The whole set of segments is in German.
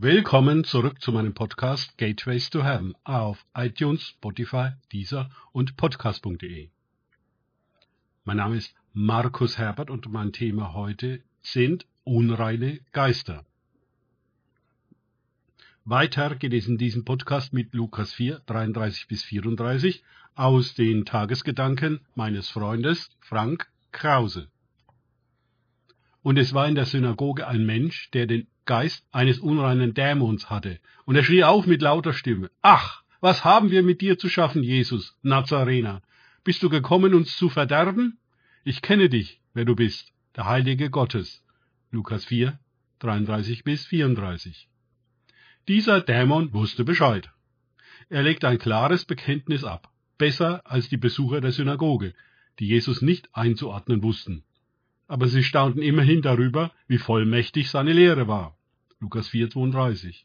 Willkommen zurück zu meinem Podcast Gateways to Heaven auf iTunes, Spotify, Deezer und Podcast.de. Mein Name ist Markus Herbert und mein Thema heute sind unreine Geister. Weiter geht es in diesem Podcast mit Lukas 4, 33 bis 34 aus den Tagesgedanken meines Freundes Frank Krause. Und es war in der Synagoge ein Mensch, der den Geist eines unreinen Dämons hatte. Und er schrie auf mit lauter Stimme, Ach, was haben wir mit dir zu schaffen, Jesus, Nazarener? Bist du gekommen, uns zu verderben? Ich kenne dich, wer du bist, der Heilige Gottes. Lukas 4, 33 bis 34. Dieser Dämon wusste Bescheid. Er legt ein klares Bekenntnis ab, besser als die Besucher der Synagoge, die Jesus nicht einzuordnen wussten. Aber sie staunten immerhin darüber, wie vollmächtig seine Lehre war. Lukas 4,32.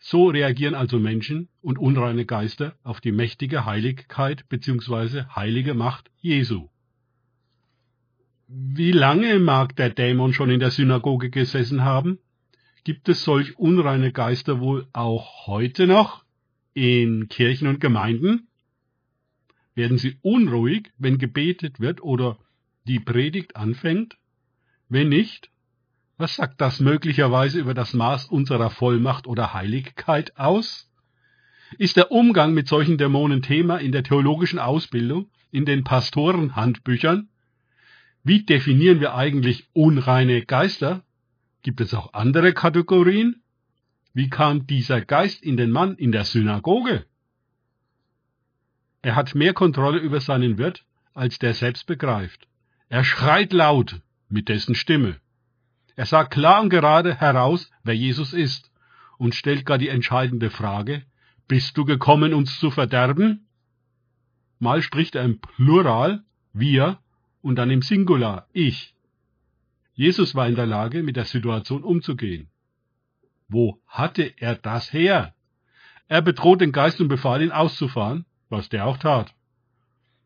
So reagieren also Menschen und unreine Geister auf die mächtige Heiligkeit bzw. heilige Macht Jesu. Wie lange mag der Dämon schon in der Synagoge gesessen haben? Gibt es solch unreine Geister wohl auch heute noch in Kirchen und Gemeinden? Werden sie unruhig, wenn gebetet wird oder die Predigt anfängt? Wenn nicht, was sagt das möglicherweise über das Maß unserer Vollmacht oder Heiligkeit aus? Ist der Umgang mit solchen Dämonen Thema in der theologischen Ausbildung, in den Pastorenhandbüchern? Wie definieren wir eigentlich unreine Geister? Gibt es auch andere Kategorien? Wie kam dieser Geist in den Mann in der Synagoge? Er hat mehr Kontrolle über seinen Wirt, als der selbst begreift. Er schreit laut mit dessen Stimme. Er sagt klar und gerade heraus, wer Jesus ist, und stellt gar die entscheidende Frage, bist du gekommen, uns zu verderben? Mal spricht er im Plural, wir, und dann im Singular, ich. Jesus war in der Lage, mit der Situation umzugehen. Wo hatte er das her? Er bedroht den Geist und befahl ihn auszufahren, was der auch tat.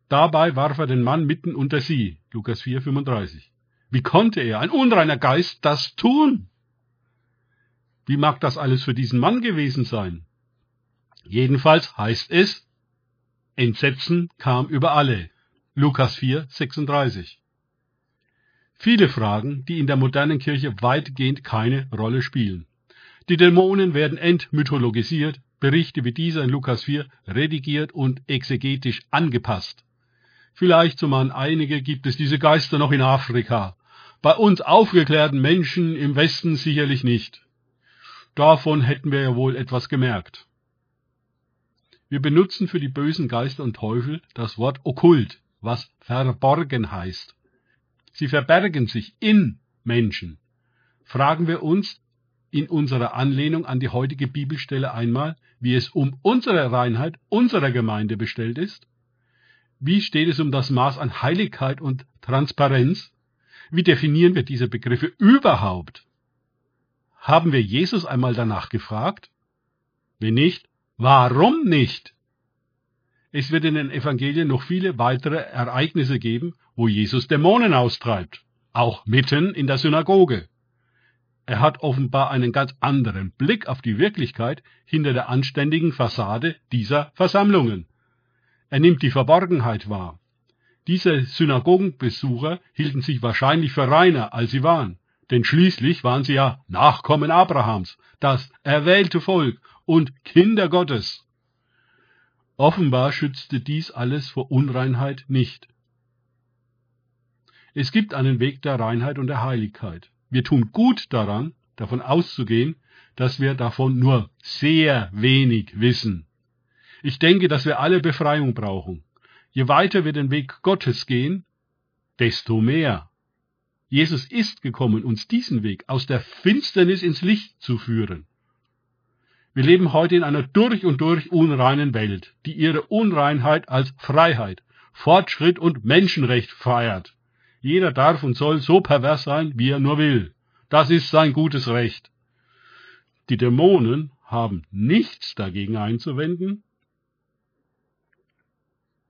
Dabei warf er den Mann mitten unter sie, Lukas 4, 35. Wie konnte er, ein unreiner Geist, das tun? Wie mag das alles für diesen Mann gewesen sein? Jedenfalls heißt es, Entsetzen kam über alle. Lukas 4, 36. Viele Fragen, die in der modernen Kirche weitgehend keine Rolle spielen. Die Dämonen werden entmythologisiert, Berichte wie dieser in Lukas 4 redigiert und exegetisch angepasst. Vielleicht, so man einige, gibt es diese Geister noch in Afrika, bei uns aufgeklärten Menschen im Westen sicherlich nicht. Davon hätten wir ja wohl etwas gemerkt. Wir benutzen für die bösen Geister und Teufel das Wort okkult, was verborgen heißt. Sie verbergen sich in Menschen. Fragen wir uns in unserer Anlehnung an die heutige Bibelstelle einmal, wie es um unsere Reinheit unserer Gemeinde bestellt ist? Wie steht es um das Maß an Heiligkeit und Transparenz? Wie definieren wir diese Begriffe überhaupt? Haben wir Jesus einmal danach gefragt? Wenn nicht, warum nicht? Es wird in den Evangelien noch viele weitere Ereignisse geben, wo Jesus Dämonen austreibt, auch mitten in der Synagoge. Er hat offenbar einen ganz anderen Blick auf die Wirklichkeit hinter der anständigen Fassade dieser Versammlungen. Er nimmt die Verborgenheit wahr. Diese Synagogenbesucher hielten sich wahrscheinlich für reiner, als sie waren, denn schließlich waren sie ja Nachkommen Abrahams, das erwählte Volk und Kinder Gottes. Offenbar schützte dies alles vor Unreinheit nicht. Es gibt einen Weg der Reinheit und der Heiligkeit. Wir tun gut daran, davon auszugehen, dass wir davon nur sehr wenig wissen. Ich denke, dass wir alle Befreiung brauchen. Je weiter wir den Weg Gottes gehen, desto mehr. Jesus ist gekommen, uns diesen Weg aus der Finsternis ins Licht zu führen. Wir leben heute in einer durch und durch unreinen Welt, die ihre Unreinheit als Freiheit, Fortschritt und Menschenrecht feiert. Jeder darf und soll so pervers sein, wie er nur will. Das ist sein gutes Recht. Die Dämonen haben nichts dagegen einzuwenden,